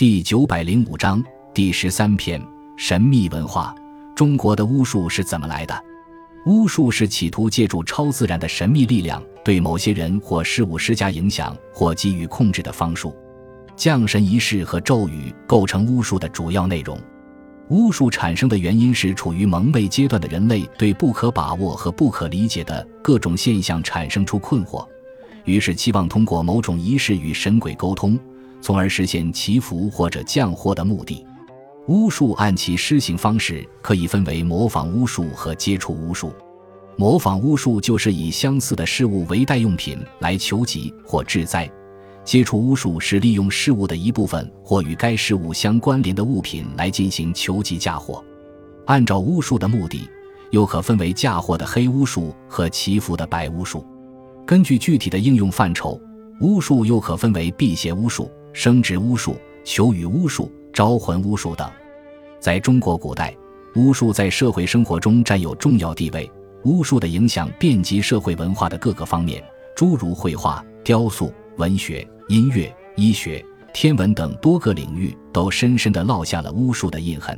第九百零五章第十三篇：神秘文化。中国的巫术是怎么来的？巫术是企图借助超自然的神秘力量，对某些人或事物施加影响或给予控制的方术。降神仪式和咒语构成巫术的主要内容。巫术产生的原因是处于蒙昧阶段的人类对不可把握和不可理解的各种现象产生出困惑，于是期望通过某种仪式与神鬼沟通，从而实现祈福或者降祸的目的。巫术按其施行方式可以分为模仿巫术和接触巫术。模仿巫术就是以相似的事物为代用品来求吉或治灾。接触巫术是利用事物的一部分或与该事物相关联的物品来进行求吉嫁祸。按照巫术的目的，又可分为嫁祸的黑巫术和祈福的白巫术。根据具体的应用范畴，巫术又可分为辟邪巫术、生殖巫术、求雨巫术、招魂巫术等。在中国古代，巫术在社会生活中占有重要地位。巫术的影响遍及社会文化的各个方面，诸如绘画、雕塑、文学。音乐、医学、天文等多个领域都深深地烙下了巫术的印痕。